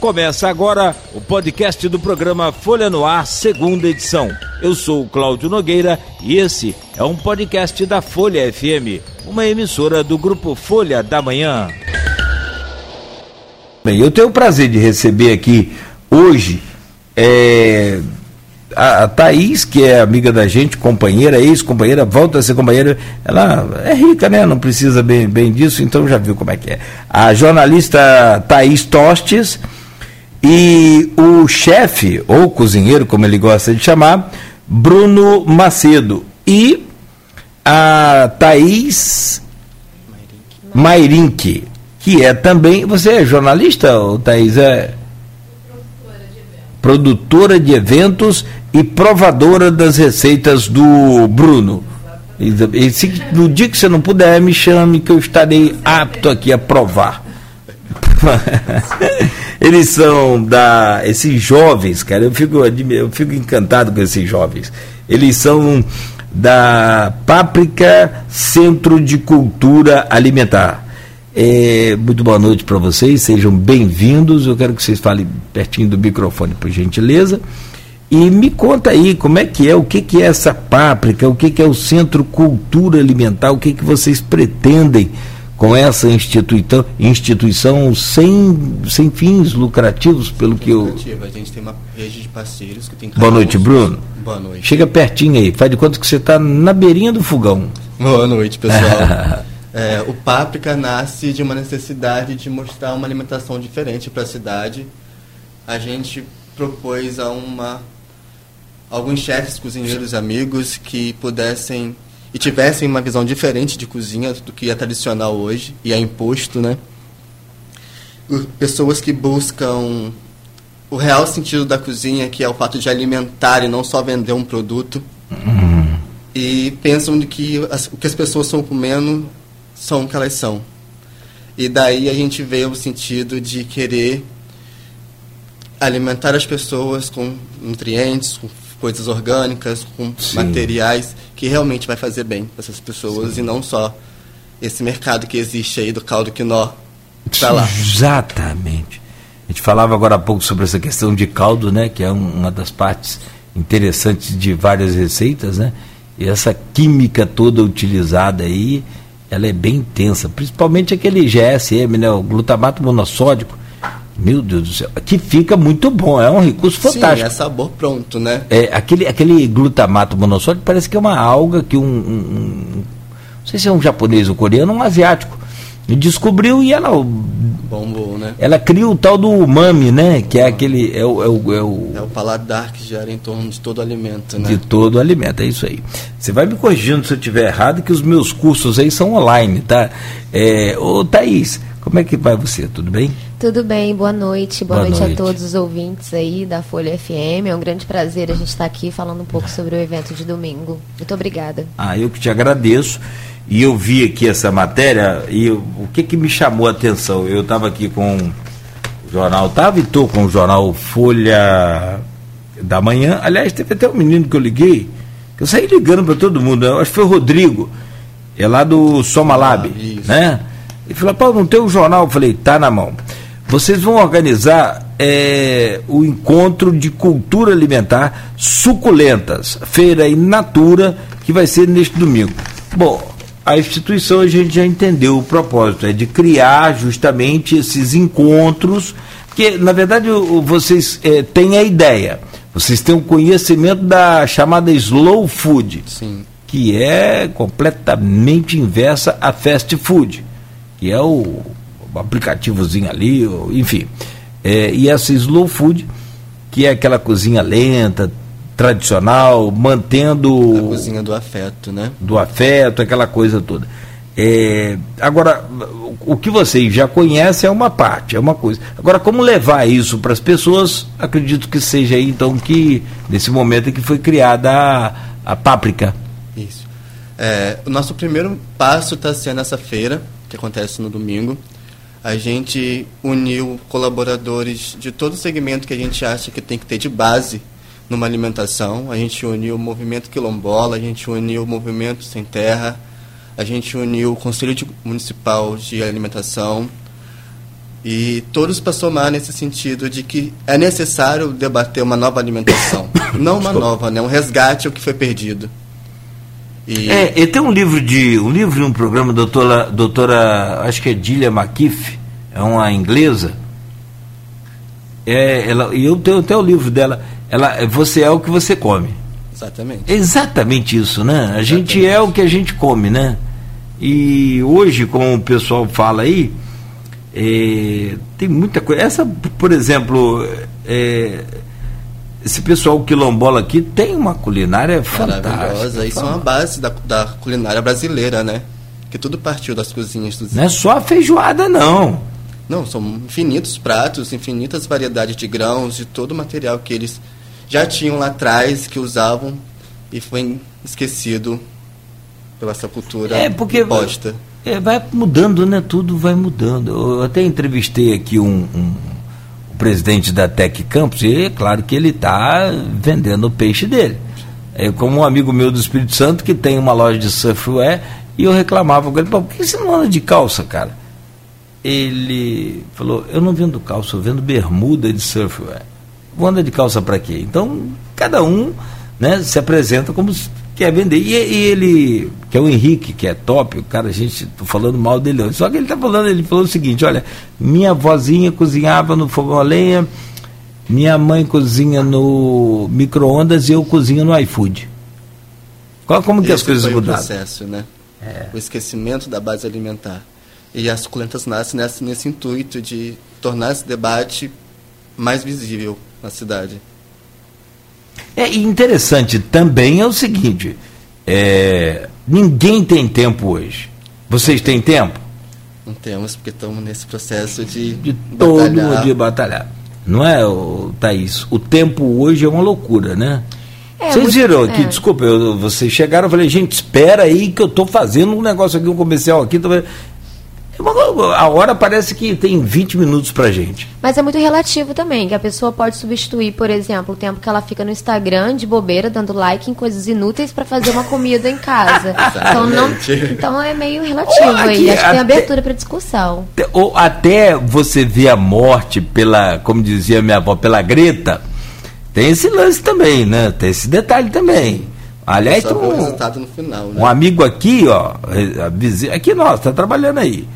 Começa agora o podcast do programa Folha no Ar, segunda edição. Eu sou o Cláudio Nogueira e esse é um podcast da Folha FM, uma emissora do grupo Folha da Manhã. Bem, eu tenho o prazer de receber aqui hoje é, a, a Thaís, que é amiga da gente, companheira, ex-companheira, volta a ser companheira. Ela é rica, né? Não precisa bem, bem disso, então já viu como é que é. A jornalista Thaís Tostes e o chefe, ou cozinheiro, como ele gosta de chamar, Bruno Macedo. E a Thaís Mairink, que é também. Você é jornalista, Thaís? É produtora de eventos e provadora das receitas do Bruno. E, se, no dia que você não puder, me chame que eu estarei apto aqui a provar. Eles são da. Esses jovens, cara, eu fico, eu fico encantado com esses jovens. Eles são da Páprica Centro de Cultura Alimentar. É, muito boa noite para vocês, sejam bem-vindos. Eu quero que vocês falem pertinho do microfone, por gentileza. E me conta aí como é que é, o que, que é essa páprica, o que, que é o Centro Cultura Alimentar, o que, que vocês pretendem com essa instituição, instituição sem, sem fins lucrativos, pelo que eu. A gente tem uma rede de parceiros que tem Boa noite, Bruno. Boa noite. Chega pertinho aí, faz de conta que você está na beirinha do fogão. Boa noite, pessoal. é, o Páprica nasce de uma necessidade de mostrar uma alimentação diferente para a cidade. A gente propôs a uma alguns chefes, cozinheiros, amigos que pudessem e tivessem uma visão diferente de cozinha do que é tradicional hoje e é imposto, né? Pessoas que buscam o real sentido da cozinha, que é o fato de alimentar e não só vender um produto. Uhum. E pensam de que as, o que as pessoas estão comendo são o que elas são. E daí a gente vê o sentido de querer alimentar as pessoas com nutrientes, com coisas orgânicas, com Sim. materiais que realmente vai fazer bem para essas pessoas Sim. e não só esse mercado que existe aí do caldo quinó para lá. Exatamente. A gente falava agora há pouco sobre essa questão de caldo, né, que é uma das partes interessantes de várias receitas, né? E essa química toda utilizada aí, ela é bem intensa, principalmente aquele GSM, né, o glutamato monossódico meu Deus do céu, que fica muito bom, é um recurso fantástico. Sim, é sabor pronto, né? É, aquele, aquele glutamato monossódico parece que é uma alga que um, um, um não sei se é um japonês ou coreano, um asiático, descobriu e ela bombou, né? Ela cria o tal do umami, né? Que é aquele é o, é o, é o, é o paladar que gera em torno de todo alimento, né? De todo alimento, é isso aí. Você vai me corrigindo se eu estiver errado, que os meus cursos aí são online, tá? É, ô Thaís, como é que vai você? Tudo bem? Tudo bem, boa noite. Boa, boa noite, noite, a todos os ouvintes aí da Folha FM. É um grande prazer a gente estar aqui falando um pouco sobre o evento de domingo. Muito obrigada. Ah, eu que te agradeço. E eu vi aqui essa matéria e o que que me chamou a atenção? Eu estava aqui com o jornal, estava e estou com o jornal Folha da Manhã. Aliás, teve até um menino que eu liguei, que eu saí ligando para todo mundo. Eu acho que foi o Rodrigo, é lá do Somalab, ah, né? Ele falou, Paulo, não tem o um jornal? Eu falei, tá na mão. Vocês vão organizar é, o encontro de cultura alimentar suculentas, feira in natura, que vai ser neste domingo. Bom, a instituição a gente já entendeu o propósito, é de criar justamente esses encontros, que na verdade vocês é, têm a ideia, vocês têm o conhecimento da chamada slow food, Sim. que é completamente inversa a fast food, que é o aplicativozinho ali, enfim. É, e essa slow food, que é aquela cozinha lenta, tradicional, mantendo. A cozinha do afeto, né? Do afeto, aquela coisa toda. É, agora, o que vocês já conhecem é uma parte, é uma coisa. Agora, como levar isso para as pessoas, acredito que seja aí, então, que nesse momento que foi criada a, a páprica. Isso. É, o nosso primeiro passo está sendo essa feira, que acontece no domingo a gente uniu colaboradores de todo segmento que a gente acha que tem que ter de base numa alimentação. A gente uniu o movimento quilombola, a gente uniu o movimento sem terra, a gente uniu o Conselho Municipal de Alimentação, E todos para somar nesse sentido de que é necessário debater uma nova alimentação. Não uma nova, né? Um resgate ao que foi perdido. E... É, e tem um livro de um livro um programa doutora doutora acho que é Dilia McKiff, é uma inglesa. É, ela e eu tenho até o livro dela. Ela você é o que você come. Exatamente. Exatamente isso, né? A Exatamente. gente é o que a gente come, né? E hoje, como o pessoal fala aí, é, tem muita coisa. Essa, por exemplo, é, esse pessoal quilombola aqui tem uma culinária fantástica. Maravilhosa. Isso é uma base da, da culinária brasileira, né? Que tudo partiu das cozinhas dos. Não é só a feijoada, não. Não, são infinitos pratos, infinitas variedades de grãos, de todo o material que eles já tinham lá atrás, que usavam e foi esquecido pela essa cultura é porque posta. É, vai mudando, né? Tudo vai mudando. Eu até entrevistei aqui um, um presidente da Tec Campos e é claro que ele está vendendo o peixe dele. É como um amigo meu do Espírito Santo que tem uma loja de surfwear e eu reclamava com ele, por que você não anda de calça, cara? Ele falou, eu não vendo calça, eu vendo bermuda de surfwear. Vou andar de calça para quê? Então, cada um né, se apresenta como quer vender. E, e, ele, que é o Henrique, que é top, o cara, a gente, tô falando mal dele Só que ele tá falando, ele falou o seguinte, olha, minha vozinha cozinhava no fogão a lenha, minha mãe cozinha no micro-ondas e eu cozinho no iFood. Qual, como que Esse as coisas mudaram? o processo, né? É. O esquecimento da base alimentar. E as suculentas nascem nesse, nesse intuito de tornar esse debate mais visível na cidade. É interessante também é o seguinte: é, ninguém tem tempo hoje. Vocês têm tempo? Não temos, porque estamos nesse processo de, de todo dia batalhar. Não é, Thaís? O tempo hoje é uma loucura, né? É, vocês viram aqui, é. desculpa, eu, vocês chegaram, eu falei, gente, espera aí que eu estou fazendo um negócio aqui, um comercial aqui. Tô... A hora parece que tem 20 minutos pra gente. Mas é muito relativo também, que a pessoa pode substituir, por exemplo, o tempo que ela fica no Instagram de bobeira, dando like em coisas inúteis para fazer uma comida em casa. então, não, então é meio relativo aqui, aí. Acho que tem abertura para discussão. Ou até você ver a morte pela, como dizia minha avó, pela greta, tem esse lance também, né? Tem esse detalhe também. Aliás, Só um, resultado no final, né? um amigo aqui, ó, a vizinha, aqui nós, tá trabalhando aí.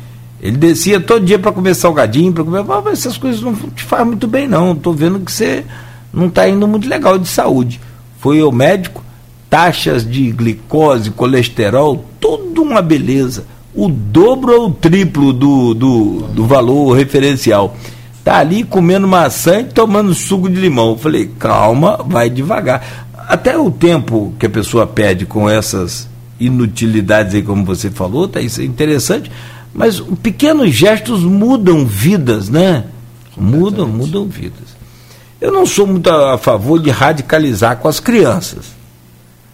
Ele descia todo dia para comer salgadinho, para comer. Mas essas coisas não te fazem muito bem, não. Estou vendo que você não está indo muito legal de saúde. Foi ao médico, taxas de glicose, colesterol, tudo uma beleza. O dobro ou o triplo do, do, do valor referencial. Tá ali comendo maçã e tomando suco de limão. Eu falei, calma, vai devagar. Até o tempo que a pessoa perde com essas inutilidades aí, como você falou, tá isso é interessante mas pequenos gestos mudam vidas, né? Mudam, mudam vidas. Eu não sou muito a favor de radicalizar com as crianças.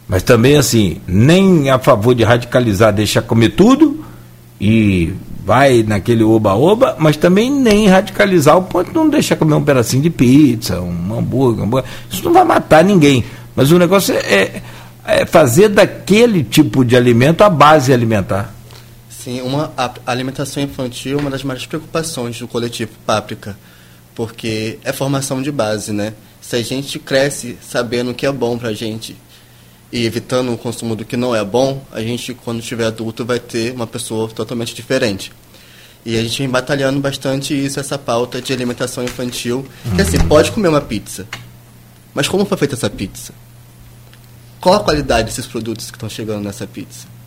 Mas também, assim, nem a favor de radicalizar, deixar comer tudo e vai naquele oba-oba, mas também nem radicalizar o ponto de não deixar comer um pedacinho de pizza, um hambúrguer, um hambúrguer. Isso não vai matar ninguém. Mas o negócio é, é fazer daquele tipo de alimento a base alimentar. Sim, uma, a alimentação infantil é uma das maiores preocupações do coletivo Páprica, porque é formação de base, né? Se a gente cresce sabendo o que é bom pra gente e evitando o consumo do que não é bom, a gente, quando estiver adulto, vai ter uma pessoa totalmente diferente. E a gente vem batalhando bastante isso, essa pauta de alimentação infantil. Uhum. Que assim, pode comer uma pizza, mas como foi feita essa pizza? Qual a qualidade desses produtos que estão chegando nessa pizza?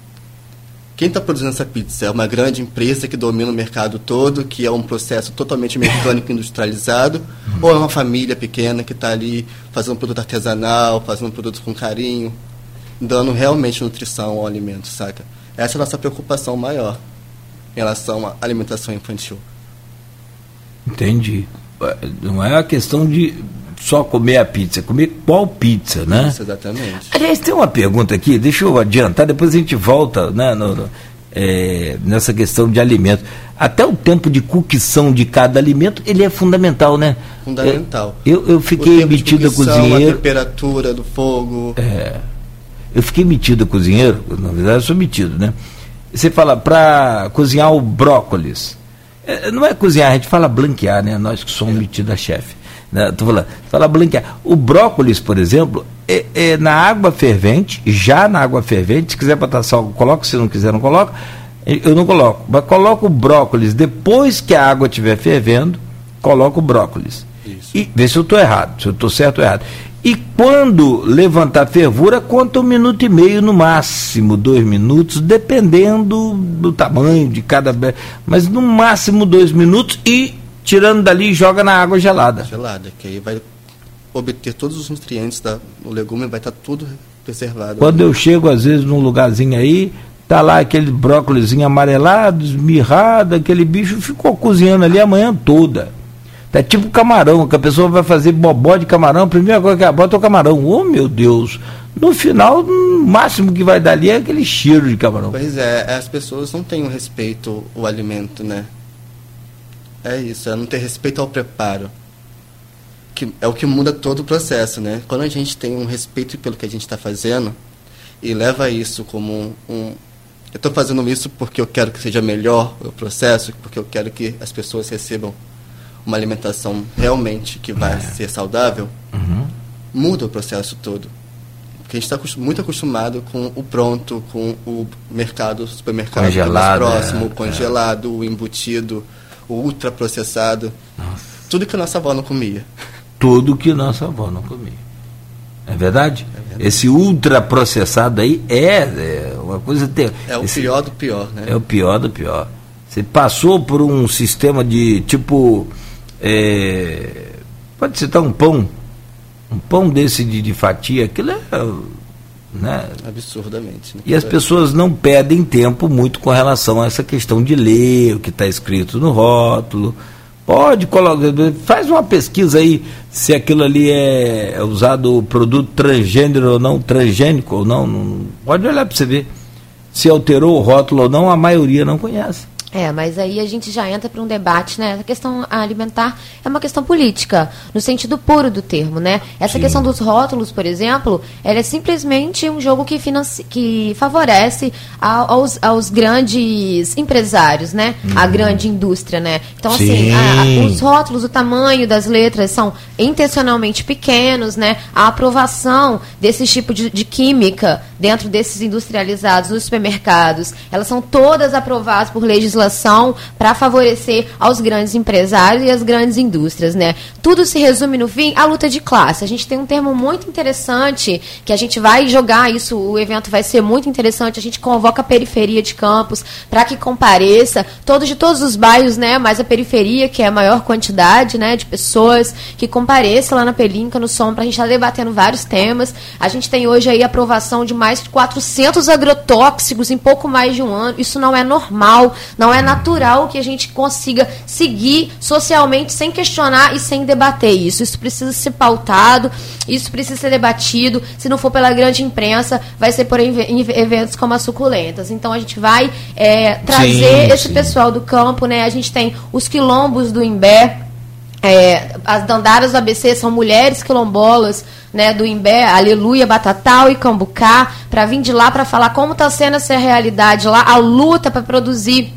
Quem está produzindo essa pizza é uma grande empresa que domina o mercado todo, que é um processo totalmente mecânico industrializado, uhum. ou é uma família pequena que está ali fazendo um produto artesanal, fazendo um produto com carinho, dando realmente nutrição ao alimento, saca? Essa é a nossa preocupação maior em relação à alimentação infantil. Entendi. Não é a questão de só comer a pizza, comer qual pizza, né? Isso, exatamente. Aliás, tem uma pergunta aqui, deixa eu adiantar, depois a gente volta né, no, no, é, nessa questão de alimento. Até o tempo de cocção de cada alimento, ele é fundamental, né? Fundamental. É, eu, eu fiquei metido a cozinheiro. A temperatura do fogo. É, eu fiquei metido a cozinheiro, na verdade eu sou metido, né? Você fala, para cozinhar o brócolis, é, não é cozinhar, a gente fala blanquear, né? Nós que somos é. metidos a chefe. Né? Tô falando, fala blanquear. O brócolis, por exemplo, é, é, na água fervente, já na água fervente, se quiser botar sal, coloca, se não quiser, não coloca. Eu não coloco, mas coloco o brócolis depois que a água estiver fervendo, coloco o brócolis. Isso. E vê se eu estou errado, se eu estou certo ou errado. E quando levantar fervura, conta um minuto e meio no máximo, dois minutos, dependendo do tamanho de cada. Mas no máximo dois minutos e tirando dali joga na água gelada. Gelada, que aí vai obter todos os nutrientes do legume, vai estar tá tudo preservado. Quando eu chego, às vezes, num lugarzinho aí, tá lá aquele brócolizinho amarelado, esmirrado, aquele bicho ficou cozinhando ali a manhã toda. É tipo camarão, que a pessoa vai fazer bobó de camarão, a primeira coisa que ela bota é o camarão. Oh, meu Deus! No final, o máximo que vai dar ali é aquele cheiro de camarão. Pois é, as pessoas não têm o respeito ao alimento, né? É isso, é não ter respeito ao preparo. Que é o que muda todo o processo, né? Quando a gente tem um respeito pelo que a gente está fazendo e leva isso como um, um eu estou fazendo isso porque eu quero que seja melhor o processo, porque eu quero que as pessoas recebam uma alimentação realmente que vai é. ser saudável, uhum. muda o processo todo. Porque a gente está muito acostumado com o pronto, com o mercado, supermercado congelado, mais próximo, é, congelado, é. embutido, ultraprocessado. Nossa. Tudo que a nossa avó não comia. Tudo que nossa avó não comia. É verdade? É verdade. Esse ultraprocessado aí é, é uma coisa. Ter, é o esse, pior do pior, né? É o pior do pior. Você passou por um sistema de tipo é, pode citar um pão, um pão desse de, de fatia, aquilo é. Né? Absurdamente. Né? E as pessoas não perdem tempo muito com relação a essa questão de ler o que está escrito no rótulo. Pode colocar, faz uma pesquisa aí se aquilo ali é, é usado produto transgênero ou não, transgênico ou não, não pode olhar para você ver se alterou o rótulo ou não, a maioria não conhece. É, mas aí a gente já entra para um debate, né? A questão alimentar é uma questão política, no sentido puro do termo, né? Essa Sim. questão dos rótulos, por exemplo, ela é simplesmente um jogo que, que favorece aos, aos grandes empresários, né? Uhum. A grande indústria, né? Então, assim, Sim. assim, a, os rótulos, o tamanho das letras são intencionalmente pequenos, né? A aprovação desse tipo de, de química dentro desses industrializados nos supermercados, elas são todas aprovadas por legislação legislação para favorecer aos grandes empresários e as grandes indústrias, né? Tudo se resume no fim à luta de classe. A gente tem um termo muito interessante que a gente vai jogar isso, o evento vai ser muito interessante. A gente convoca a periferia de Campos para que compareça, todos de todos os bairros, né? Mas a periferia, que é a maior quantidade, né, de pessoas que compareça lá na Pelinca, no Som, para a gente estar tá debatendo vários temas. A gente tem hoje aí a aprovação de mais de 400 agrotóxicos em pouco mais de um ano. Isso não é normal, não é natural que a gente consiga seguir socialmente sem questionar e sem debater isso. Isso precisa ser pautado, isso precisa ser debatido. Se não for pela grande imprensa, vai ser por eventos como as suculentas. Então a gente vai é, trazer sim, esse sim. pessoal do campo, né? A gente tem os quilombos do Imbé. É, as dandaras do ABC são mulheres quilombolas né, do Imbé, Aleluia, Batatal e Cambucá, para vir de lá para falar como está sendo essa realidade lá, a luta para produzir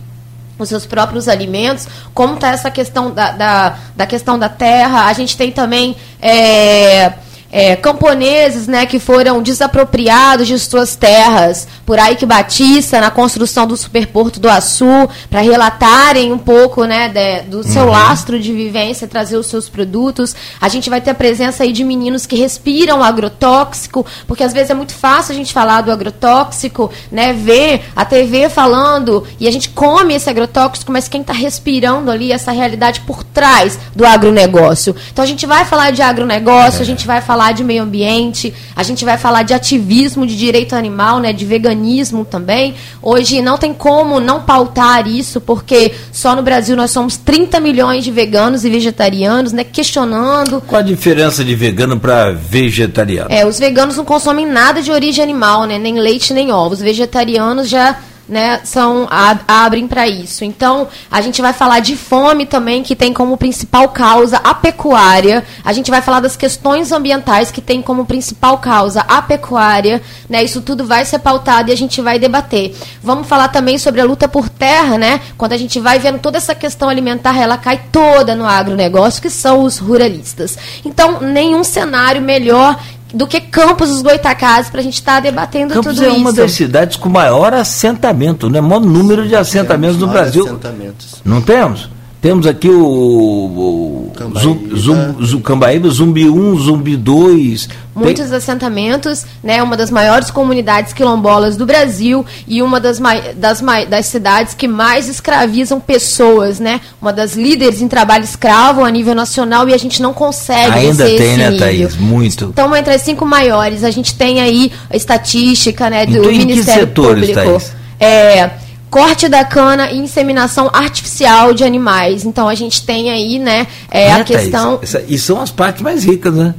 os seus próprios alimentos, como está essa questão da, da, da, questão da terra. A gente tem também é, é, camponeses né, que foram desapropriados de suas terras por Ike Batista na construção do superporto do Açu, para relatarem um pouco né, de, do seu uhum. lastro de vivência, trazer os seus produtos. A gente vai ter a presença aí de meninos que respiram agrotóxico, porque às vezes é muito fácil a gente falar do agrotóxico, né, ver a TV falando e a gente come esse agrotóxico, mas quem está respirando ali essa realidade por trás do agronegócio. Então a gente vai falar de agronegócio, é. a gente vai falar falar de meio ambiente, a gente vai falar de ativismo de direito animal, né, de veganismo também. Hoje não tem como não pautar isso, porque só no Brasil nós somos 30 milhões de veganos e vegetarianos, né, questionando. Qual a diferença de vegano para vegetariano? É, os veganos não consomem nada de origem animal, né, nem leite nem ovos. Os vegetarianos já né, são abrem para isso. Então, a gente vai falar de fome também, que tem como principal causa a pecuária. A gente vai falar das questões ambientais, que tem como principal causa a pecuária. Né, isso tudo vai ser pautado e a gente vai debater. Vamos falar também sobre a luta por terra, né? Quando a gente vai vendo toda essa questão alimentar, ela cai toda no agronegócio, que são os ruralistas. Então, nenhum cenário melhor do que Campos dos Goitacazes para a gente estar tá debatendo Campos tudo é isso. uma das cidades com maior assentamento, né? Maior número de assentamentos no Brasil. Assentamentos. Não temos? Temos aqui o, o Cambaíba. Zum, zum, Cambaíba, Zumbi 1, Zumbi 2. Muitos Tem... assentamentos, né, uma das maiores comunidades quilombolas do Brasil e uma das, das, das cidades que mais escravizam pessoas, né? Uma das líderes em trabalho escravo a nível nacional e a gente não consegue Ainda tem, né, nível. Thaís? Muito. Então, entre as cinco maiores, a gente tem aí a estatística né, do então, Ministério setores, Público. Thaís? É, corte da cana e inseminação artificial de animais. Então a gente tem aí, né, é, a questão. Essa, e são as partes mais ricas, né?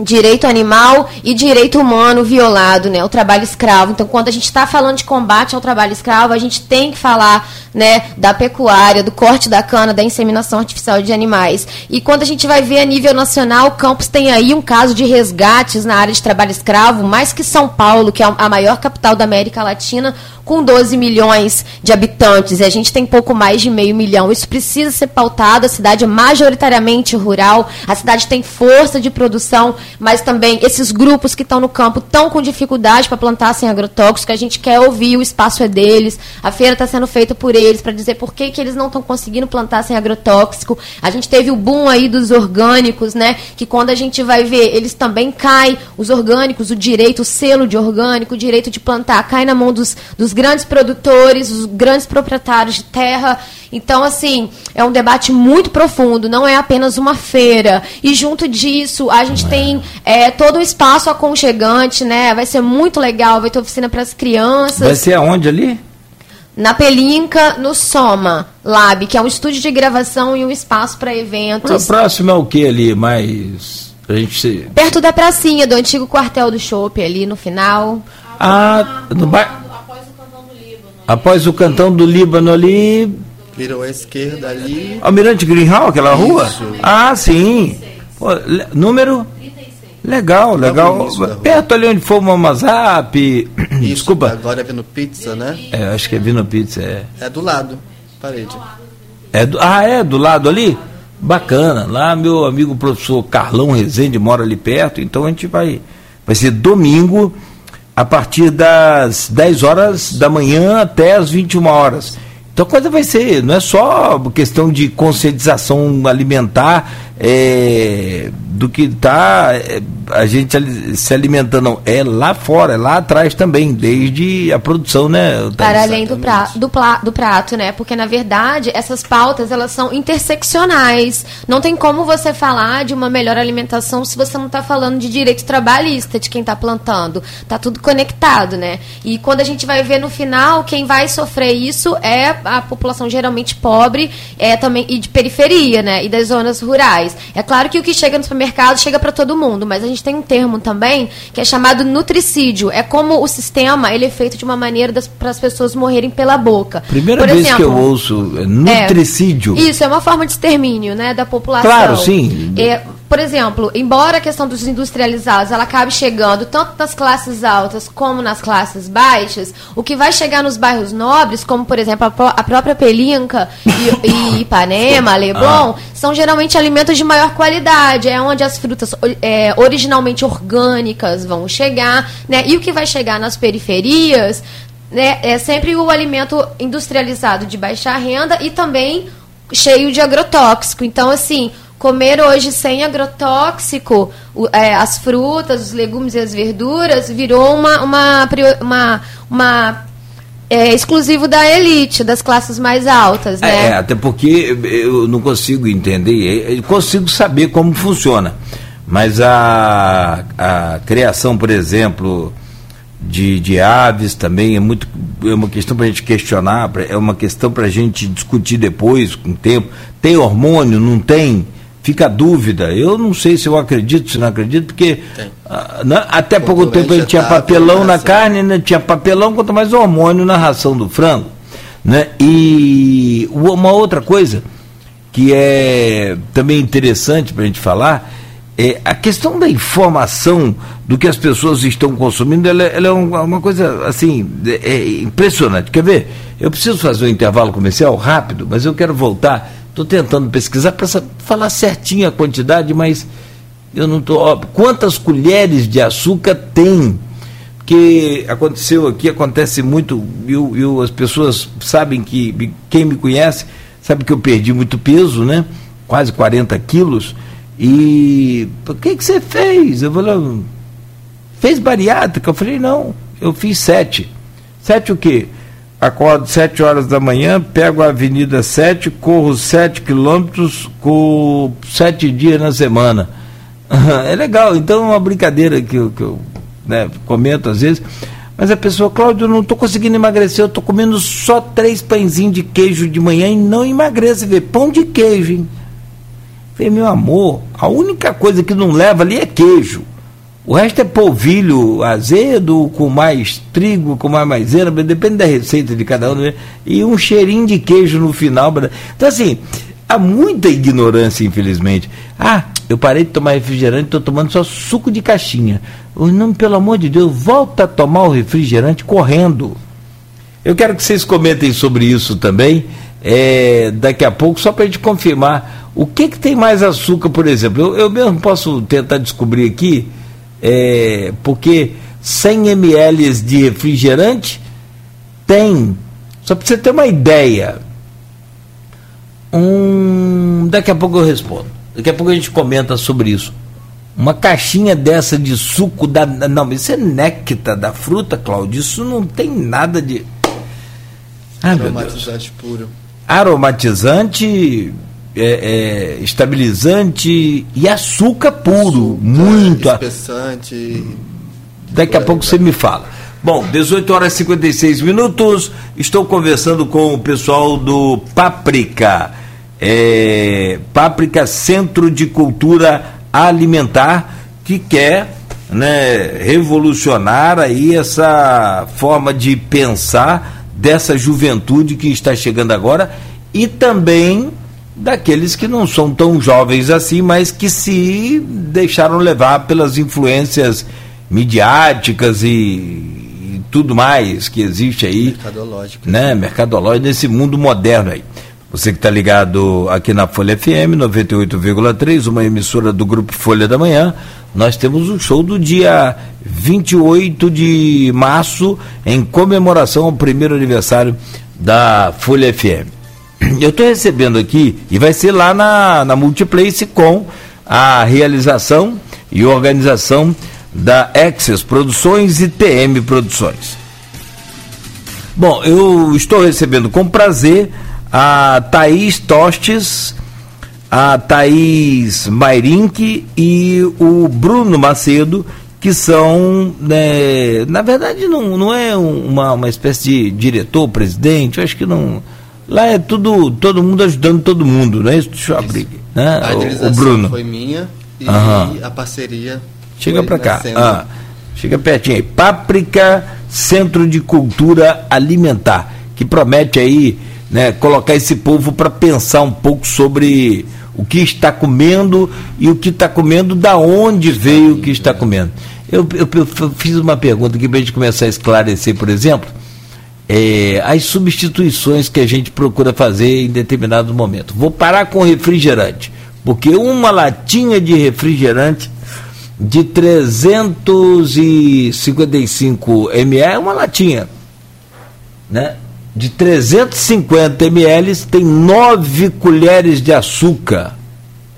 direito animal e direito humano violado, né? O trabalho escravo. Então, quando a gente está falando de combate ao trabalho escravo, a gente tem que falar, né, da pecuária, do corte da cana, da inseminação artificial de animais. E quando a gente vai ver a nível nacional, o Campos tem aí um caso de resgates na área de trabalho escravo, mais que São Paulo, que é a maior capital da América Latina, com 12 milhões de habitantes. E a gente tem pouco mais de meio milhão. Isso precisa ser pautado. A cidade é majoritariamente rural. A cidade tem força de produção mas também esses grupos que estão no campo estão com dificuldade para plantar sem agrotóxico, a gente quer ouvir, o espaço é deles, a feira está sendo feita por eles, para dizer por que, que eles não estão conseguindo plantar sem agrotóxico. A gente teve o boom aí dos orgânicos, né? Que quando a gente vai ver, eles também caem, os orgânicos, o direito, o selo de orgânico, o direito de plantar, cai na mão dos, dos grandes produtores, os grandes proprietários de terra. Então, assim, é um debate muito profundo, não é apenas uma feira. E junto disso, a gente tem é, todo o espaço aconchegante, né? Vai ser muito legal, vai ter oficina para as crianças. Vai ser aonde ali? Na Pelinca, no Soma Lab, que é um estúdio de gravação e um espaço para eventos. O próximo é o que ali? Mais. A gente se... Perto da pracinha, do antigo quartel do Chopp, ali no final. Ah, no ba... após o cantão do Líbano. Após o cantão do Líbano ali. Virou à esquerda ali. Almirante Greenhall, aquela Isso. rua? Ah, sim. Pô, número? Legal, legal. Perto ali onde foi o Mamazap. Desculpa. Agora é Vino Pizza, né? É, acho que é Vino Pizza, é. É do lado, parede. É do, ah, é? Do lado ali? Bacana. Lá meu amigo professor Carlão Rezende mora ali perto, então a gente vai. Vai ser domingo, a partir das 10 horas da manhã até as 21 horas. Então a coisa vai ser, não é só questão de conscientização alimentar é, do que está é, a gente se alimentando. É lá fora, é lá atrás também, desde a produção, né? Para além do prato, do, do prato, né? Porque na verdade essas pautas elas são interseccionais. Não tem como você falar de uma melhor alimentação se você não está falando de direito trabalhista de quem está plantando. Tá tudo conectado, né? E quando a gente vai ver no final, quem vai sofrer isso é a população geralmente pobre, é também e de periferia, né? E das zonas rurais. É claro que o que chega no supermercado chega para todo mundo, mas a gente tem um termo também que é chamado nutricídio. É como o sistema ele é feito de uma maneira para as pessoas morrerem pela boca. Primeira Por vez exemplo, que eu ouço é nutricídio. É, isso é uma forma de extermínio, né, da população. Claro, sim. É, por exemplo, embora a questão dos industrializados ela acabe chegando tanto nas classes altas como nas classes baixas, o que vai chegar nos bairros nobres, como por exemplo a, a própria Pelinca e, e Ipanema, Leblon, ah. são geralmente alimentos de maior qualidade. É onde as frutas é, originalmente orgânicas vão chegar, né? E o que vai chegar nas periferias né, é sempre o alimento industrializado de baixa renda e também cheio de agrotóxico. Então, assim, comer hoje sem agrotóxico, é, as frutas, os legumes e as verduras, virou uma, uma, uma, uma é, exclusivo da elite, das classes mais altas, né? É, até porque eu não consigo entender, eu consigo saber como funciona, mas a, a criação, por exemplo, de, de aves também é muito é uma questão para a gente questionar, é uma questão para a gente discutir depois, com o tempo. Tem hormônio, não tem? Fica a dúvida. Eu não sei se eu acredito, se não acredito, porque ah, né, até pouco tempo a gente tinha papelão na carne, né? tinha papelão, quanto mais hormônio na ração do frango. Né? E uma outra coisa que é também interessante para a gente falar é a questão da informação do que as pessoas estão consumindo, ela, ela é uma coisa assim é, é impressionante. Quer ver? Eu preciso fazer um intervalo comercial rápido, mas eu quero voltar Estou tentando pesquisar para falar certinho a quantidade, mas eu não estou. Quantas colheres de açúcar tem? Porque aconteceu aqui, acontece muito, e as pessoas sabem que, quem me conhece, sabe que eu perdi muito peso, né? Quase 40 quilos. E o que, que você fez? Eu falei, fez bariátrica? Eu falei, não, eu fiz sete. Sete o quê? Acordo 7 horas da manhã, pego a Avenida 7, corro 7 quilômetros com 7 dias na semana. É legal, então é uma brincadeira que eu, que eu né, comento às vezes. Mas a pessoa, Cláudio, eu não estou conseguindo emagrecer, eu estou comendo só três pãezinhos de queijo de manhã e não emagrece. Vê, pão de queijo, hein? Falei, meu amor, a única coisa que não leva ali é queijo. O resto é polvilho azedo, com mais trigo, com mais maisena, depende da receita de cada um, né? e um cheirinho de queijo no final. Então, assim, há muita ignorância, infelizmente. Ah, eu parei de tomar refrigerante, estou tomando só suco de caixinha. O nome, pelo amor de Deus, volta a tomar o refrigerante correndo. Eu quero que vocês comentem sobre isso também, é, daqui a pouco, só para a gente confirmar. O que, que tem mais açúcar, por exemplo? Eu, eu mesmo posso tentar descobrir aqui é, porque 100 ml de refrigerante tem, só para você ter uma ideia, um, daqui a pouco eu respondo, daqui a pouco a gente comenta sobre isso. Uma caixinha dessa de suco da. Não, mas isso é néctar da fruta, Cláudio. Isso não tem nada de. Ai, Aromatizante puro. Aromatizante é, é, estabilizante e açúcar puro, açúcar, muito. Espessante. Daqui a pouco você me fala. Bom, 18 horas e 56 minutos. Estou conversando com o pessoal do Páprica. É, Páprica Centro de Cultura Alimentar, que quer né, revolucionar aí essa forma de pensar dessa juventude que está chegando agora e também daqueles que não são tão jovens assim, mas que se deixaram levar pelas influências midiáticas e, e tudo mais que existe aí. Mercadológico. Né? Mercadológico nesse mundo moderno aí. Você que está ligado aqui na Folha FM 98,3, uma emissora do Grupo Folha da Manhã, nós temos o um show do dia 28 de março, em comemoração ao primeiro aniversário da Folha FM eu estou recebendo aqui, e vai ser lá na, na Multiplace com a realização e organização da Exes Produções e TM Produções. Bom, eu estou recebendo com prazer a Thaís Tostes, a Thaís Mairink e o Bruno Macedo, que são, né, na verdade, não, não é uma, uma espécie de diretor, presidente, eu acho que não Lá é tudo, todo mundo ajudando todo mundo, não é isso? Deixa eu abrir. Né? A o, o Bruno. foi minha e a parceria. Chega para cá. Ah, chega pertinho aí. Páprica Centro de Cultura Alimentar, que promete aí né, colocar esse povo para pensar um pouco sobre o que está comendo e o que está comendo, da onde veio o que está comendo. Eu, eu, eu fiz uma pergunta aqui para a gente começar a esclarecer, por exemplo é, as substituições que a gente procura fazer em determinado momento. Vou parar com refrigerante, porque uma latinha de refrigerante de 355 ml é uma latinha, né? De 350 ml tem nove colheres de açúcar.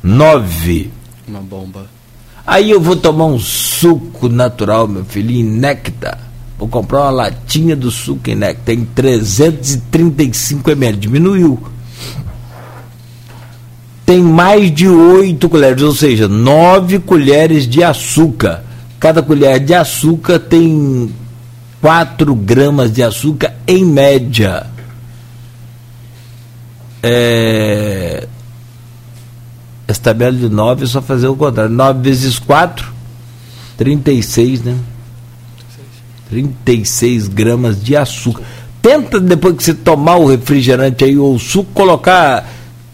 Nove. Uma bomba. Aí eu vou tomar um suco natural, meu filhinho, néctar Vou comprar uma latinha do suco que tem 335 ml. Diminuiu. Tem mais de 8 colheres, ou seja, 9 colheres de açúcar. Cada colher de açúcar tem 4 gramas de açúcar em média. É essa tabela de 9 é só fazer o contrário. 9 vezes 4, 36, né? 36 gramas de açúcar. Tenta, depois que você tomar o refrigerante aí, ou o suco, colocar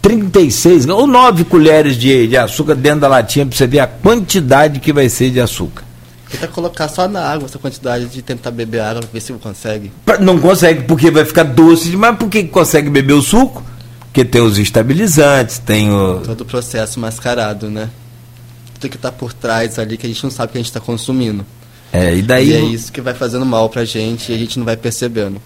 36 ou 9 colheres de, de açúcar dentro da latinha para você ver a quantidade que vai ser de açúcar. Tenta colocar só na água essa quantidade de tentar beber água, ver se consegue. Não consegue, porque vai ficar doce demais. Por que consegue beber o suco? Porque tem os estabilizantes, tem o. Todo o processo mascarado, né? Tudo que está por trás ali que a gente não sabe que a gente está consumindo. É, e daí. E é isso que vai fazendo mal pra gente e a gente não vai percebendo.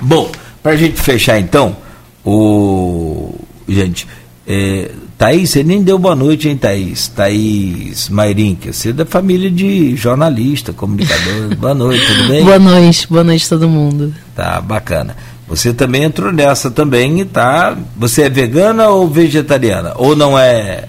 Bom, pra gente fechar então, o. Gente, é, Thaís, você nem deu boa noite, hein, Thaís? Thaís Mairinca, você é da família de jornalista, comunicador. boa noite, tudo bem? Boa noite, boa noite todo mundo. Tá, bacana. Você também entrou nessa também, tá? Você é vegana ou vegetariana? Ou não é?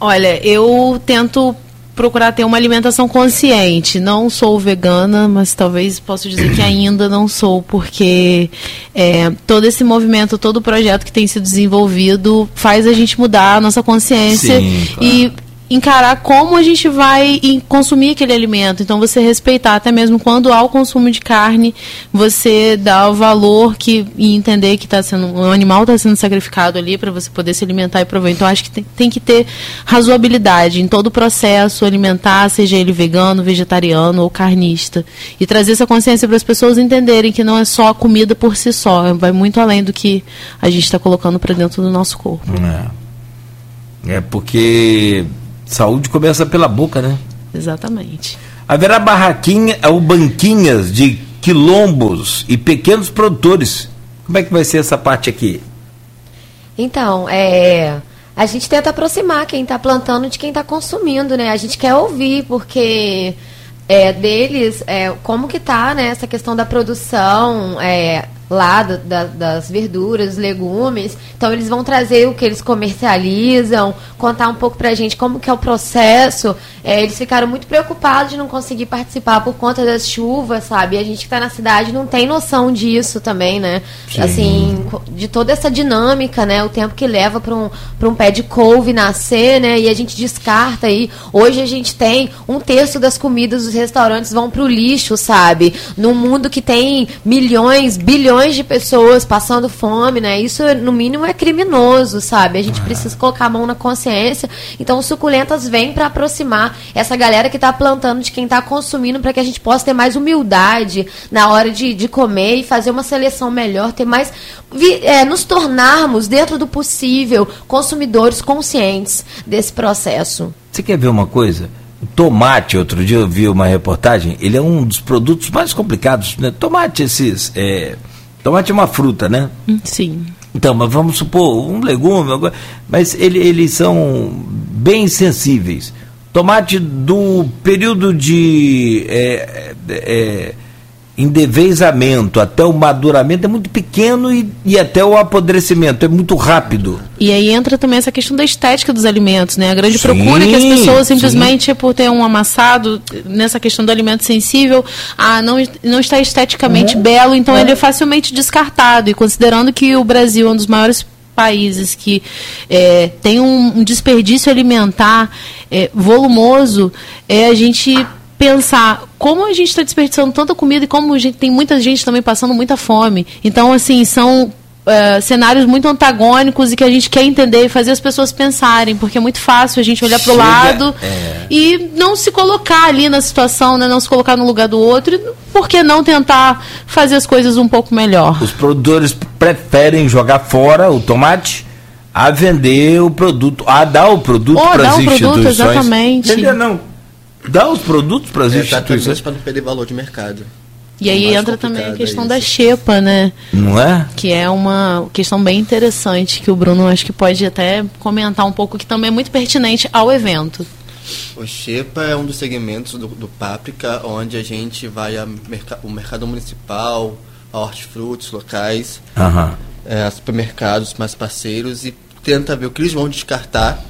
Olha, eu tento procurar ter uma alimentação consciente. Não sou vegana, mas talvez posso dizer que ainda não sou, porque é, todo esse movimento, todo o projeto que tem sido desenvolvido faz a gente mudar a nossa consciência Sim, claro. e encarar como a gente vai consumir aquele alimento. Então, você respeitar, até mesmo quando há o consumo de carne, você dá o valor que, e entender que tá sendo, um animal está sendo sacrificado ali para você poder se alimentar e provar. Então, acho que tem, tem, que ter razoabilidade em todo o processo alimentar, seja ele vegano, vegetariano ou carnista. E trazer essa consciência para as pessoas entenderem que não é só a comida por si só, vai muito além do que a gente está colocando para dentro do nosso corpo. É. é porque Saúde começa pela boca, né? Exatamente. Haverá barraquinha ou banquinhas de quilombos e pequenos produtores. Como é que vai ser essa parte aqui? Então, é, a gente tenta aproximar quem está plantando de quem está consumindo, né? A gente quer ouvir, porque é, deles, é, como que tá né, essa questão da produção, é, lá do, da, das verduras, legumes. Então eles vão trazer o que eles comercializam, contar um pouco pra gente como que é o processo. É, eles ficaram muito preocupados de não conseguir participar por conta das chuvas, sabe? E a gente que tá na cidade não tem noção disso também, né? Sim. Assim, de toda essa dinâmica, né? O tempo que leva para um, pra um pé de couve nascer, né? E a gente descarta aí. Hoje a gente tem um terço das comidas dos restaurantes vão pro lixo, sabe? Num mundo que tem milhões, bilhões milhões de pessoas passando fome, né? Isso, no mínimo, é criminoso, sabe? A gente precisa colocar a mão na consciência. Então, suculentas vêm para aproximar essa galera que está plantando de quem está consumindo, para que a gente possa ter mais humildade na hora de, de comer e fazer uma seleção melhor, ter mais. É, nos tornarmos, dentro do possível, consumidores conscientes desse processo. Você quer ver uma coisa? Tomate, outro dia eu vi uma reportagem, ele é um dos produtos mais complicados. Né? Tomate, esses. É Tomate é uma fruta, né? Sim. Então, mas vamos supor, um legume, mas ele, eles são bem sensíveis. Tomate do período de é, é, endevezamento até o maduramento é muito pequeno e, e até o apodrecimento é muito rápido. E aí entra também essa questão da estética dos alimentos, né? A grande sim, procura que as pessoas simplesmente sim. por ter um amassado nessa questão do alimento sensível, ah, não, não está esteticamente uhum. belo, então uhum. ele é facilmente descartado. E considerando que o Brasil é um dos maiores países que é, tem um, um, desperdício alimentar é, volumoso, é, a gente pensar como a gente está desperdiçando tanta comida e como gente, tem muita gente também passando muita fome. Então, assim, são uh, cenários muito antagônicos e que a gente quer entender e fazer as pessoas pensarem, porque é muito fácil a gente olhar para o lado é... e não se colocar ali na situação, né, não se colocar no lugar do outro. E, por que não tentar fazer as coisas um pouco melhor? Os produtores preferem jogar fora o tomate a vender o produto, a dar o produto para as instituições. Produto, exatamente. Vender não dá os produtos para as é, instituições. para não perder valor de mercado. E aí é entra também a questão é da xepa, né? Não é? Que é uma questão bem interessante que o Bruno acho que pode até comentar um pouco, que também é muito pertinente ao evento. O Xepa é um dos segmentos do, do Páprica, onde a gente vai ao merc mercado municipal, a hortifrutos locais, uhum. é, supermercados mais parceiros e tenta ver o que eles vão descartar,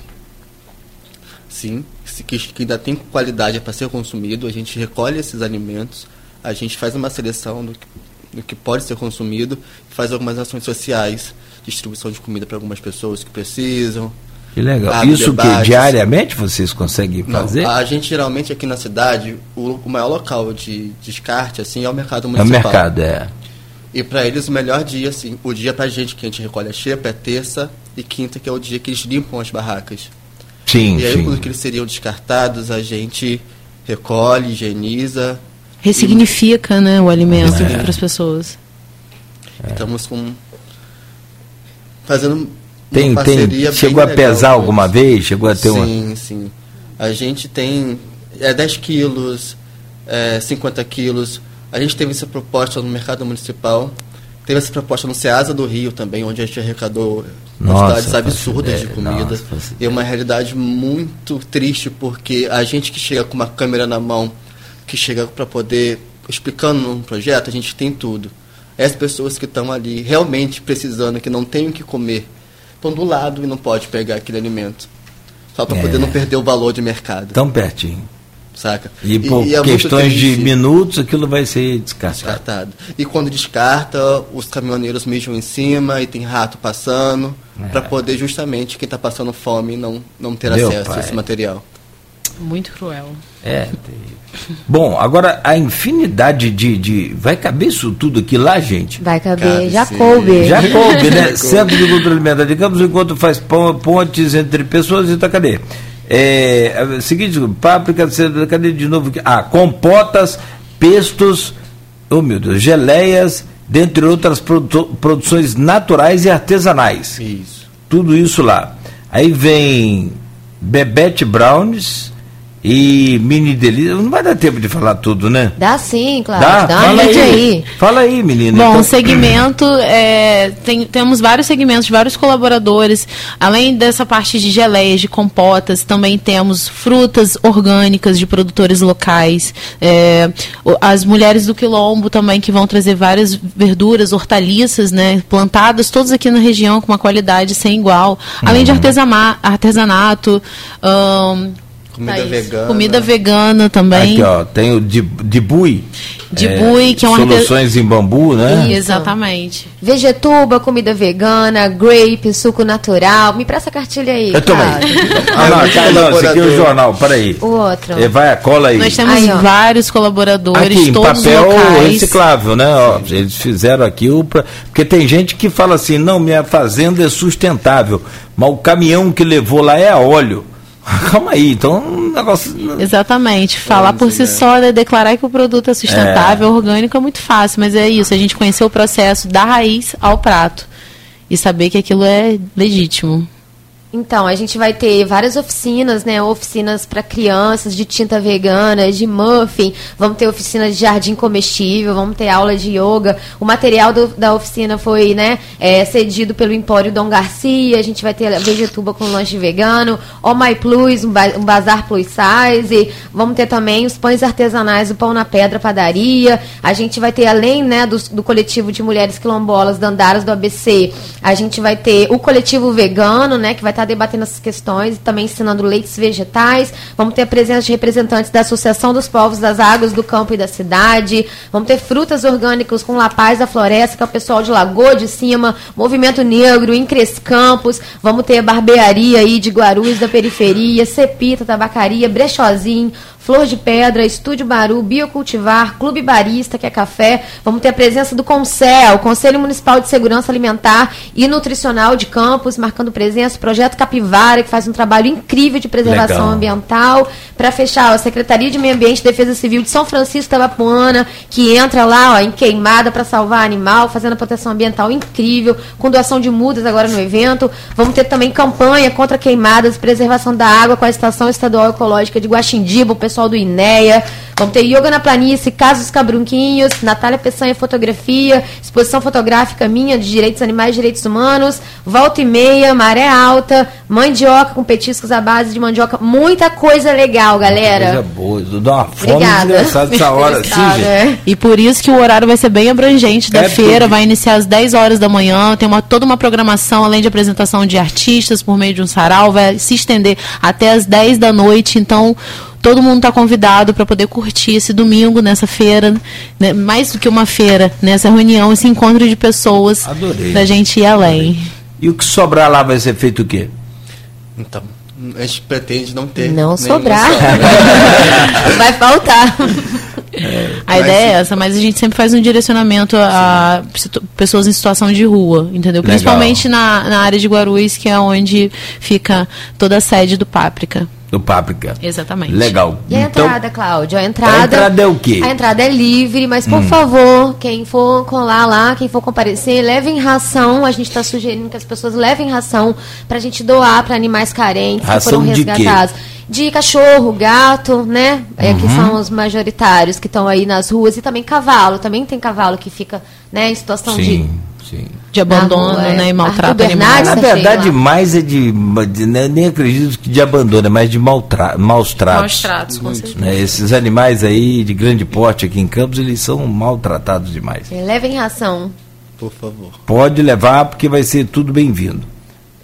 sim, que, que ainda tem qualidade para ser consumido, a gente recolhe esses alimentos, a gente faz uma seleção do que, do que pode ser consumido, faz algumas ações sociais, distribuição de comida para algumas pessoas que precisam. Que legal. Isso debates. que diariamente vocês conseguem fazer? Não, a gente geralmente aqui na cidade, o, o maior local de descarte assim é o mercado municipal. É o mercado, é. E para eles o melhor dia, assim, o dia pra gente que a gente recolhe a xepa é terça e quinta, que é o dia que eles limpam as barracas. Sim, E aí sim. quando eles seriam descartados, a gente recolhe, higieniza. Ressignifica, e... né, o alimento é. para as pessoas. É. Estamos com fazendo tem, uma tem, chegou a pesar alguma vez? Chegou a ter sim, uma... Sim, sim. A gente tem é, 10 quilos, é, 50 quilos. A gente teve essa proposta no mercado municipal. Teve essa proposta no Ceasa do Rio também, onde a gente arrecadou quantidades absurdas de comida. Nossa, e é uma realidade muito triste, porque a gente que chega com uma câmera na mão, que chega para poder explicando um projeto, a gente tem tudo. As pessoas que estão ali realmente precisando, que não têm o que comer, estão do lado e não pode pegar aquele alimento. Só para é. poder não perder o valor de mercado. Tão pertinho. Saca? E por e, e é questões de minutos aquilo vai ser descartado. descartado. E quando descarta, os caminhoneiros mijam em cima e tem rato passando, é. para poder justamente quem está passando fome não, não ter Meu acesso pai. a esse material. Muito cruel. É, Bom, agora a infinidade de, de. Vai caber isso tudo aqui lá, gente? Vai caber, Cabe já sim. coube. Já coube, né? Centro de Cultura Alimentar de Campos, enquanto faz pontes entre pessoas, então cadê? É, é, seguinte, páprica, cadê de novo? Ah, compotas, pestos, oh meu Deus, geleias, dentre outras produ produções naturais e artesanais. Isso. Tudo isso lá. Aí vem Bebete Browns, e mini delícia. Não vai dar tempo de falar tudo, né? Dá sim, claro. Dá? Dá Fala aí. aí. Fala aí, menina. Bom, então... segmento, é, tem, temos vários segmentos, vários colaboradores. Além dessa parte de geleias, de compotas, também temos frutas orgânicas de produtores locais. É, as mulheres do Quilombo também, que vão trazer várias verduras, hortaliças, né? Plantadas, todas aqui na região com uma qualidade sem igual. Além uhum. de artesanato. Um, Comida Thaís. vegana. Comida vegana também. Aqui, ó, tem o de, de bui. De é, bui, que é uma Soluções em bambu, né? Isso. Exatamente. Vegetuba, comida vegana, grape, suco natural. Me presta a cartilha aí. Eu também. ah, não, tá, não, esse aqui é o jornal, peraí. O outro. É, vai a cola aí. Nós temos aí, vários colaboradores, aqui, todos em papel locais. reciclável, né? Ó, eles fizeram aqui o. Pra... Porque tem gente que fala assim, não, minha fazenda é sustentável, mas o caminhão que levou lá é a óleo. Calma aí, então um negócio. Exatamente. Falar por si só, né, declarar que o produto é sustentável, é. orgânico, é muito fácil, mas é isso, a gente conhecer o processo da raiz ao prato e saber que aquilo é legítimo. Então, a gente vai ter várias oficinas, né? Oficinas para crianças de tinta vegana, de muffin, vamos ter oficina de jardim comestível, vamos ter aula de yoga. O material do, da oficina foi, né, é, cedido pelo Empório Dom Garcia. A gente vai ter a Vegetuba com lanche vegano, Oh My Plus, um, ba um bazar plus size. Vamos ter também os pães artesanais, o pão na pedra, padaria. A gente vai ter, além, né, do, do coletivo de mulheres quilombolas, Dandaras do ABC, a gente vai ter o coletivo vegano, né, que vai estar debatendo essas questões também ensinando leites vegetais. Vamos ter a presença de representantes da Associação dos Povos das Águas do Campo e da Cidade. Vamos ter frutas orgânicas com La Paz da Floresta, que é o pessoal de Lagoa de Cima, Movimento Negro, Incres Campos. Vamos ter a barbearia aí de Guarulhos da periferia, Cepita, Tabacaria, Brechozinho, Flor de Pedra, Estúdio Baru, Biocultivar, Clube Barista, que é café. Vamos ter a presença do CONCEL, Conselho Municipal de Segurança Alimentar e Nutricional de Campos, marcando presença. Projeto Capivara, que faz um trabalho incrível de preservação Legal. ambiental. Para fechar, a Secretaria de Meio Ambiente e Defesa Civil de São Francisco Tabapuana, que entra lá ó, em queimada para salvar animal, fazendo a proteção ambiental incrível, com doação de mudas agora no evento. Vamos ter também campanha contra queimadas, preservação da água com a Estação Estadual Ecológica de Guaxindiba, o pessoal pessoal do INEA. Vamos ter Yoga na Planície, Casos Cabrunquinhos, Natália Peçanha Fotografia, exposição fotográfica minha de direitos animais e direitos humanos, Volta e Meia, Maré Alta, Mandioca com petiscos à base de mandioca. Muita coisa legal, galera. Coisa boa, dá uma fome desgraçada essa hora gente. E por isso que o horário vai ser bem abrangente da é feira, vai iniciar às 10 horas da manhã, tem uma, toda uma programação, além de apresentação de artistas por meio de um sarau, vai se estender até às 10 da noite, então todo mundo está convidado para poder curtir esse domingo nessa feira, né? mais do que uma feira, nessa reunião, esse encontro de pessoas, Adorei. da gente ir além. E o que sobrar lá vai ser feito o quê? Então, a gente pretende não ter. Não sobrar. Vai faltar. É, a ideia é essa, mas a gente sempre faz um direcionamento a pessoas em situação de rua, entendeu? Legal. Principalmente na, na área de Guarulhos, que é onde fica toda a sede do Páprica. Do Páprica. Exatamente. Legal. E a então, entrada, Cláudio? A entrada, a entrada é o quê? A entrada é livre, mas por hum. favor, quem for colar lá, quem for comparecer, levem ração. A gente está sugerindo que as pessoas levem ração para a gente doar para animais carentes ração que foram resgatados. De, quê? de cachorro, gato, né? É, uhum. Que são os majoritários que estão aí nas ruas. E também cavalo. Também tem cavalo que fica né, em situação Sim. de Sim. De abandono, é. né? E maltrato animal. Na verdade, mais é de, de né, nem acredito que de abandono, é mais de maltra, maus tratos. Maus tratos, com certeza. Né, esses animais aí de grande porte aqui em Campos, eles são maltratados demais. É, levem ração. Por favor. Pode levar, porque vai ser tudo bem-vindo.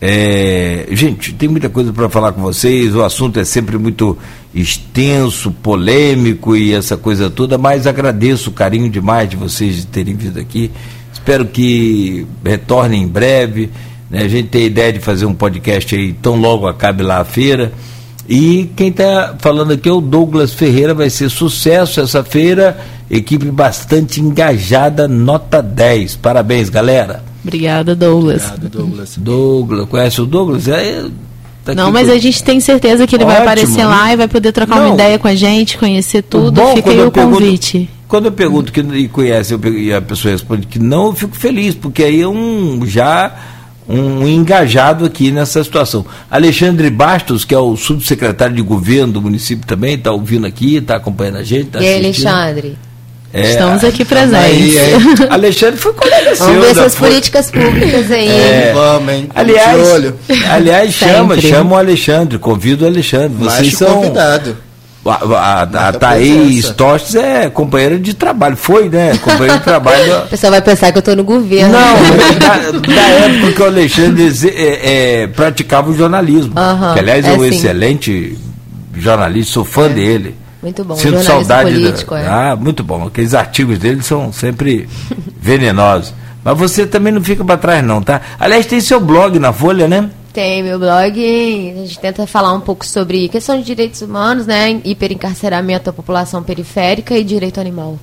É, gente, tem muita coisa para falar com vocês. O assunto é sempre muito extenso, polêmico e essa coisa toda, mas agradeço o carinho demais de vocês de terem vindo aqui. Espero que retorne em breve. Né? A gente tem a ideia de fazer um podcast aí tão logo acabe lá a feira. E quem está falando aqui é o Douglas Ferreira, vai ser sucesso essa feira, equipe bastante engajada, nota 10. Parabéns, galera. Obrigada, Douglas. Obrigado, Douglas. Douglas, conhece o Douglas? É, tá não, mas a gente tem certeza que ele Ótimo, vai aparecer lá e vai poder trocar não, uma ideia com a gente, conhecer tudo. Fica aí o convite. Pergunto, quando eu pergunto que e conhece eu, e a pessoa responde que não, eu fico feliz, porque aí é um já um engajado aqui nessa situação. Alexandre Bastos, que é o subsecretário de governo do município também, está ouvindo aqui, está acompanhando a gente. Tá e aí, Alexandre? É, Estamos aqui presentes. Aí, aí, Alexandre foi colega Vamos ver essas políticas públicas aí. É, vamos, hein? Aliás, aliás chama, chama o Alexandre, convido o Alexandre. Vocês Macho são convidado. A, a, a, a Thaís Tostes é companheira de trabalho, foi, né? Companheira de trabalho. O pessoal vai pensar que eu estou no governo. Não, da, da, época que o Alexandre é, é, praticava o jornalismo. Uhum, que, aliás, é, é um sim. excelente jornalista, sou fã é. dele. Muito bom, Sinto saudade. Político, da, é. Ah, muito bom. Aqueles artigos dele são sempre venenosos. Mas você também não fica para trás, não, tá? Aliás, tem seu blog na Folha, né? Tem meu blog, a gente tenta falar um pouco sobre questão de direitos humanos, né? Hiperencarceramento da população periférica e direito animal.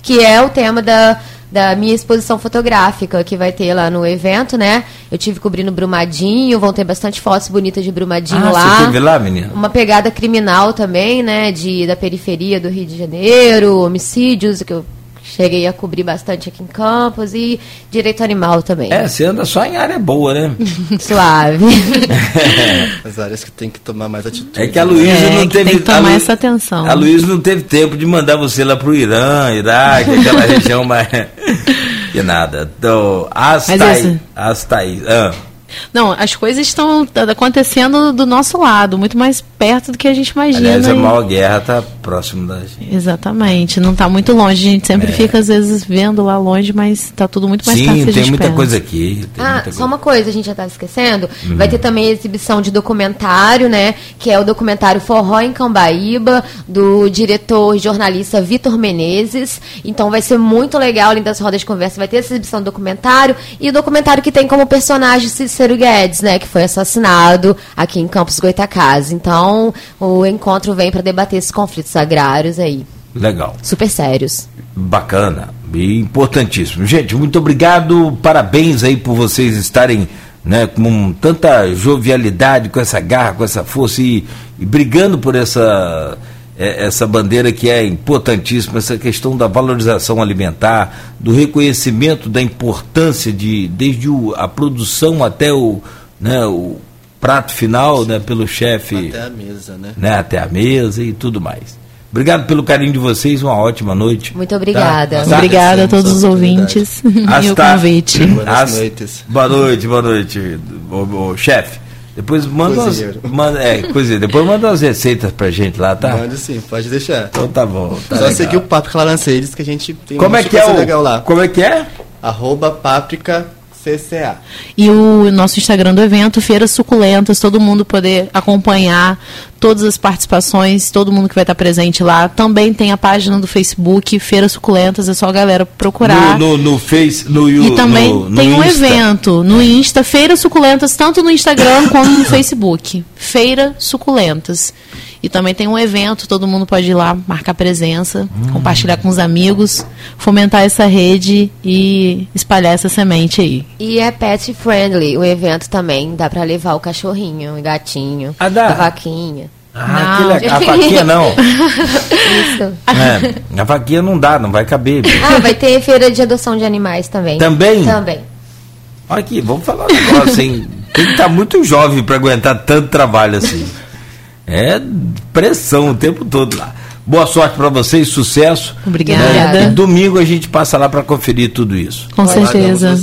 Que é o tema da, da minha exposição fotográfica que vai ter lá no evento, né? Eu tive cobrindo Brumadinho, vão ter bastante fotos bonitas de Brumadinho ah, lá. Você teve lá, menina? Uma pegada criminal também, né? De, da periferia do Rio de Janeiro, homicídios, que eu Cheguei a cobrir bastante aqui em Campos e direito animal também. É, você anda só em área boa, né? Suave. As áreas que tem que tomar mais atitude. É que a Luísa é, não teve. Tem que tomar essa atenção. A Luísa não teve tempo de mandar você lá pro Irã, Iraque, aquela região mais. que nada. Então, as Thaís. As Thaís. Ah. Não, as coisas estão acontecendo do nosso lado, muito mais perto do que a gente imagina. Aliás, a maior guerra está próximo da gente. Exatamente, não está muito longe. A gente sempre é. fica, às vezes, vendo lá longe, mas está tudo muito mais Sim, perto. Sim, tem muita coisa aqui. ah, muita só uma coisa, a gente já estava esquecendo. Uhum. Vai ter também a exibição de documentário, né? Que é o documentário Forró em Cambaíba, do diretor e jornalista Vitor Menezes. Então vai ser muito legal, além das rodas de conversa, vai ter essa exibição do documentário e o documentário que tem como personagem Cícero Guedes, né? Que foi assassinado aqui em Campos Goitacazes. Então, o encontro vem para debater esses conflitos agrários aí. Legal. Super sérios. Bacana e importantíssimo. Gente, muito obrigado. Parabéns aí por vocês estarem né, com tanta jovialidade, com essa garra, com essa força e, e brigando por essa essa bandeira que é importantíssima, essa questão da valorização alimentar, do reconhecimento da importância de, desde o, a produção até o, né, o prato final, né, pelo chefe. Até a mesa, né? né? Até a mesa e tudo mais. Obrigado pelo carinho de vocês, uma ótima noite. Muito obrigada. Tá? Obrigada a todos os ouvintes e o convite. Boas noites. Boa noite, boa noite, o, o chefe. Depois manda umas, manda, é, coisa, depois manda as receitas pra gente lá, tá? Manda sim, pode deixar. Então tá bom. Tá Só legal. seguir o Paprika Laranceires que a gente tem Como é que é o, legal lá. Como é que é? Arroba Páprica CCA. E o nosso Instagram do evento, Feiras Suculentas, todo mundo poder acompanhar todas as participações, todo mundo que vai estar presente lá. Também tem a página do Facebook, Feiras Suculentas, é só a galera procurar. No, no, no Face, no E também no, tem um Insta. evento no Insta, Feiras Suculentas, tanto no Instagram como no Facebook. Feira Suculentas. E também tem um evento, todo mundo pode ir lá marcar presença, Hum. compartilhar com os amigos, fomentar essa rede e espalhar essa semente aí. E é pet friendly o evento também. Dá pra levar o cachorrinho, o gatinho, Ah, dá? a vaquinha. Ah, Não. que legal. A vaquinha não. Isso. É, a vaquinha não dá, não vai caber. Ah, vai ter feira de adoção de animais também. Também? Também. Olha aqui, vamos falar um negócio, hein? Tem que estar muito jovem para aguentar tanto trabalho assim. É pressão o tempo todo lá. Boa sorte para vocês, sucesso. Obrigada. E domingo a gente passa lá para conferir tudo isso. Com certeza.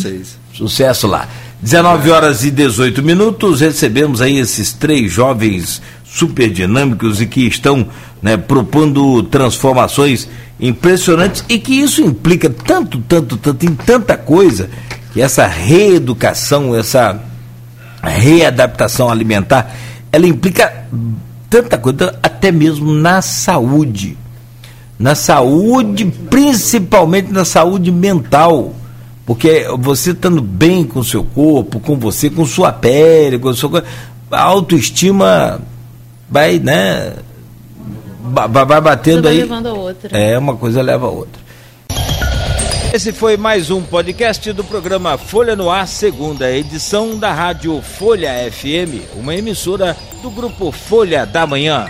Sucesso lá. 19 horas e 18 minutos, recebemos aí esses três jovens super dinâmicos e que estão né, propondo transformações impressionantes e que isso implica tanto, tanto, tanto em tanta coisa que essa reeducação, essa readaptação alimentar, ela implica tanta coisa, até mesmo na saúde. Na saúde, principalmente na saúde mental. Porque você estando bem com o seu corpo, com você, com sua pele, com a sua coisa, a autoestima vai, né? ba- Vai batendo aí. levando a outra. É, uma coisa leva a outra. Esse foi mais um podcast do programa Folha no Ar, segunda edição da rádio Folha FM, uma emissora do grupo Folha da Manhã.